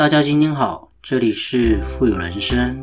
大家今天好，这里是富有人生。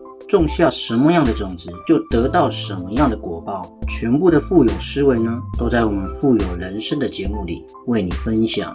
种下什么样的种子，就得到什么样的果报。全部的富有思维呢，都在我们富有人生的节目里为你分享。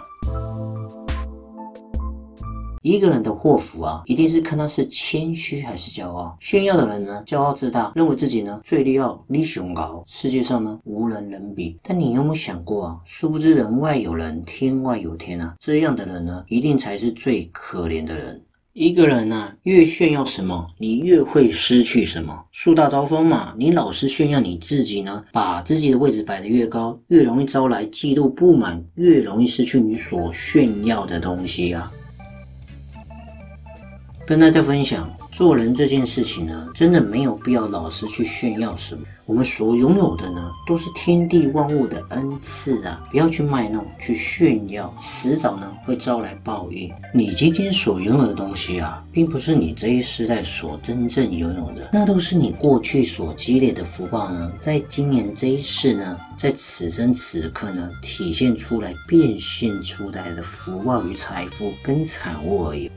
一个人的祸福啊，一定是看他是谦虚还是骄傲。炫耀的人呢，骄傲自大，认为自己呢最厉害、力雄高，世界上呢无人能比。但你有没有想过啊？殊不知人外有人，天外有天啊！这样的人呢，一定才是最可怜的人。一个人呢，越炫耀什么，你越会失去什么。树大招风嘛，你老是炫耀你自己呢，把自己的位置摆得越高，越容易招来嫉妒不满，越容易失去你所炫耀的东西啊。跟大家分享，做人这件事情呢，真的没有必要老是去炫耀什么。我们所拥有的呢，都是天地万物的恩赐啊！不要去卖弄、去炫耀，迟早呢会招来报应。你今天所拥有的东西啊，并不是你这一世代所真正拥有的，那都是你过去所积累的福报呢，在今年这一世呢，在此生此刻呢，体现出来、变现出来的福报与财富跟产物而已。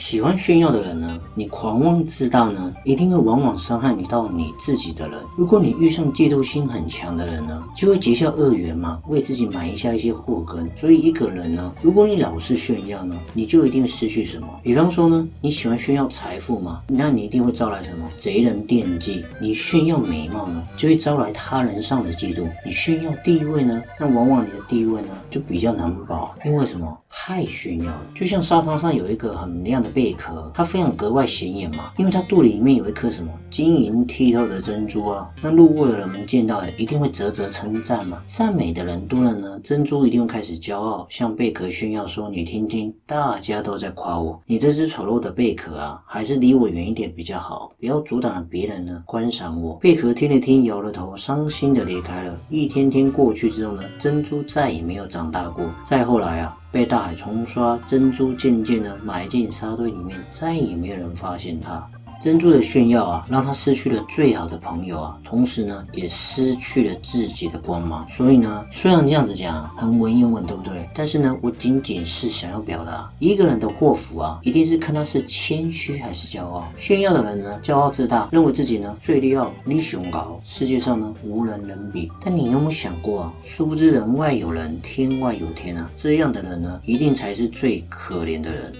喜欢炫耀的人呢，你狂妄自大呢，一定会往往伤害你到你自己的人。如果你遇上嫉妒心很强的人呢，就会结下恶缘嘛，为自己埋下一些祸根。所以一个人呢，如果你老是炫耀呢，你就一定失去什么。比方说呢，你喜欢炫耀财富嘛，那你一定会招来什么贼人惦记。你炫耀美貌呢，就会招来他人上的嫉妒。你炫耀地位呢，那往往你的地位呢就比较难保，因为什么？太炫耀了。就像沙滩上有一个很亮的。贝壳，它非常格外显眼嘛，因为它肚里面有一颗什么晶莹剔透的珍珠啊。那路过的人们见到，一定会啧啧称赞嘛。赞美的人多了呢，珍珠一定会开始骄傲，向贝壳炫耀说：“你听听，大家都在夸我，你这只丑陋的贝壳啊，还是离我远一点比较好，不要阻挡了别人呢观赏我。”贝壳听了听，摇了头，伤心的离开了。一天天过去之后呢，珍珠再也没有长大过。再后来啊。被大海冲刷，珍珠渐渐地埋进沙堆里面，再也没有人发现它。珍珠的炫耀啊，让他失去了最好的朋友啊，同时呢，也失去了自己的光芒。所以呢，虽然这样子讲很文言文，对不对？但是呢，我仅仅是想要表达，一个人的祸福啊，一定是看他是谦虚还是骄傲。炫耀的人呢，骄傲自大，认为自己呢最厉害、力雄高，世界上呢无人能比。但你有没有想过啊？殊不知人外有人，天外有天啊！这样的人呢，一定才是最可怜的人。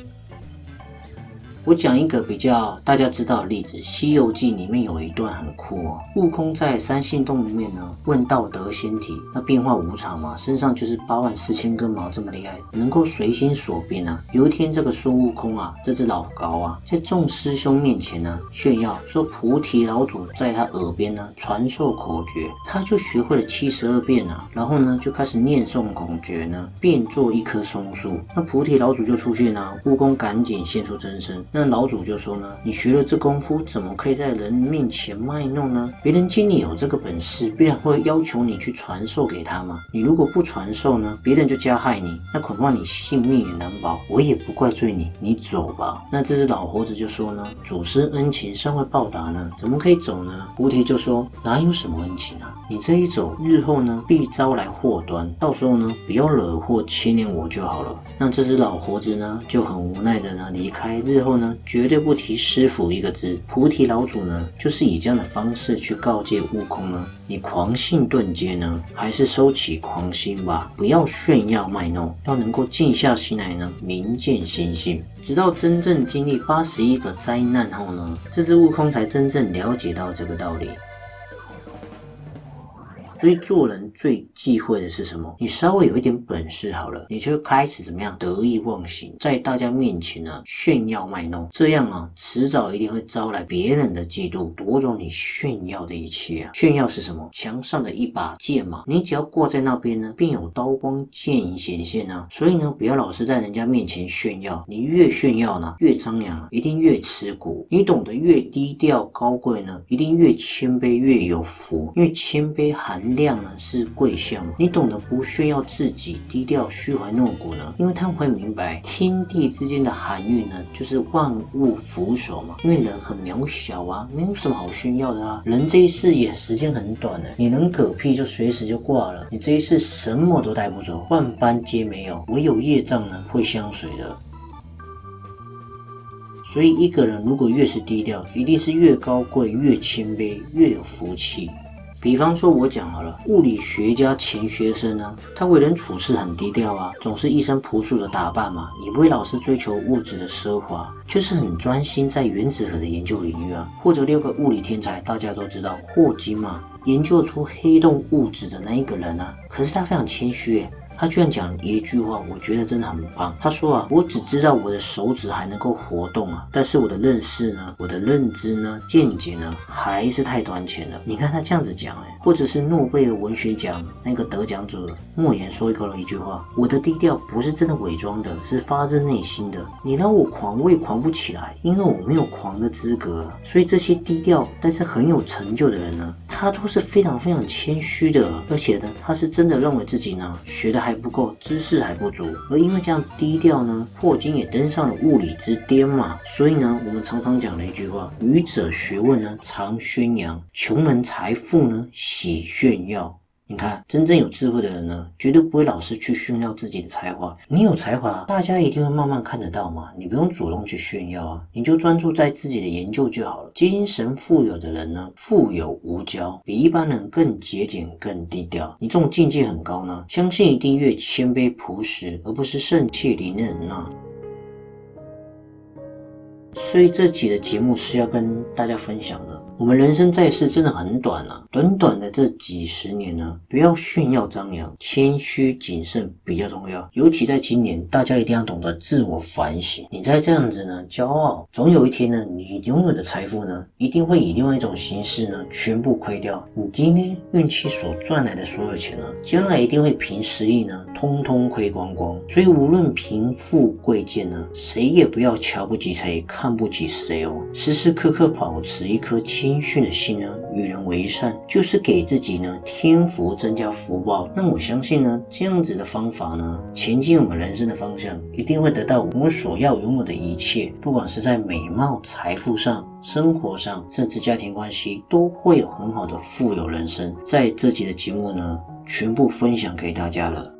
我讲一个比较大家知道的例子，《西游记》里面有一段很酷哦。悟空在三星洞里面呢，问道德仙体，那变化无常嘛，身上就是八万四千根毛，这么厉害，能够随心所变啊。有一天，这个孙悟空啊，这只老高啊，在众师兄面前呢，炫耀说菩提老祖在他耳边呢传授口诀，他就学会了七十二变啊，然后呢就开始念诵口诀呢，变作一棵松树，那菩提老祖就出现了，悟空赶紧现出真身。那那老祖就说呢，你学了这功夫，怎么可以在人面前卖弄呢？别人见你有这个本事，必然会要求你去传授给他嘛。你如果不传授呢，别人就加害你，那恐怕你性命也难保。我也不怪罪你，你走吧。那这只老猴子就说呢，祖师恩情尚未报答呢，怎么可以走呢？菩提就说，哪有什么恩情啊？你这一走，日后呢必招来祸端，到时候呢不要惹祸牵连我就好了。那这只老猴子呢就很无奈的呢离开，日后。绝对不提师傅一个字。菩提老祖呢，就是以这样的方式去告诫悟空呢：你狂性顿阶呢，还是收起狂心吧，不要炫耀卖弄，要能够静下心来呢，明见心性。直到真正经历八十一个灾难后呢，这只悟空才真正了解到这个道理。所以做人最忌讳的是什么？你稍微有一点本事好了，你就开始怎么样得意忘形，在大家面前呢炫耀卖弄，这样啊，迟早一定会招来别人的嫉妒，夺走你炫耀的一切啊！炫耀是什么？墙上的一把剑嘛，你只要挂在那边呢，便有刀光剑影显现啊。所以呢，不要老是在人家面前炫耀，你越炫耀呢，越张扬，一定越吃苦。你懂得越低调高贵呢，一定越谦卑越有福，因为谦卑含量呢是贵相。你懂得不炫耀自己，低调虚怀诺骨呢，因为他们会明白天地之间的含义呢，就是万物俯首嘛。因为人很渺小啊，没有什么好炫耀的啊。人这一世也时间很短的，你能嗝屁就随时就挂了，你这一世什么都带不走，万般皆没有，唯有业障呢会相随的。所以，一个人如果越是低调，一定是越高贵、越谦卑、越有福气。比方说，我讲好了，物理学家钱学森呢，他为人处事很低调啊，总是一身朴素的打扮嘛，也不会老是追求物质的奢华，就是很专心在原子核的研究领域啊。或者六个物理天才，大家都知道霍金嘛，研究出黑洞物质的那一个人啊，可是他非常谦虚。他居然讲一句话，我觉得真的很棒。他说啊，我只知道我的手指还能够活动啊，但是我的认识呢，我的认知呢，见解呢，还是太短浅了。你看他这样子讲，哎，或者是诺贝尔文学奖那个得奖者莫言说过了一句话：我的低调不是真的伪装的，是发自内心的。你让我狂，我也狂不起来，因为我没有狂的资格。所以这些低调但是很有成就的人呢，他都是非常非常谦虚的，而且呢，他是真的认为自己呢，学的还。不够，知识还不足，而因为这样低调呢，霍金也登上了物理之巅嘛。所以呢，我们常常讲的一句话：愚者学问呢，常宣扬；穷人财富呢，喜炫耀。你看，真正有智慧的人呢，绝对不会老是去炫耀自己的才华。你有才华，大家一定会慢慢看得到嘛。你不用主动去炫耀啊，你就专注在自己的研究就好了。精神富有的人呢，富有无骄，比一般人更节俭、更低调。你这种境界很高呢，相信一定越谦卑朴实，而不是盛气凌人呐。所以这集的节目是要跟大家分享的。我们人生在世真的很短啊，短短的这几十年呢，不要炫耀张扬，谦虚谨慎比较重要。尤其在今年，大家一定要懂得自我反省。你再这样子呢，骄傲，总有一天呢，你拥有的财富呢，一定会以另外一种形式呢，全部亏掉。你今天运气所赚来的所有钱呢，将来一定会凭实力呢，通通亏光光。所以无论贫富贵贱呢，谁也不要瞧不起谁，看不起谁哦，时时刻刻保持一颗谦。谦逊的心呢，与人为善，就是给自己呢添福，增加福报。那我相信呢，这样子的方法呢，前进我们人生的方向，一定会得到我们所要拥有的一切，不管是在美貌、财富上、生活上，甚至家庭关系，都会有很好的富有人生。在这集的节目呢，全部分享给大家了。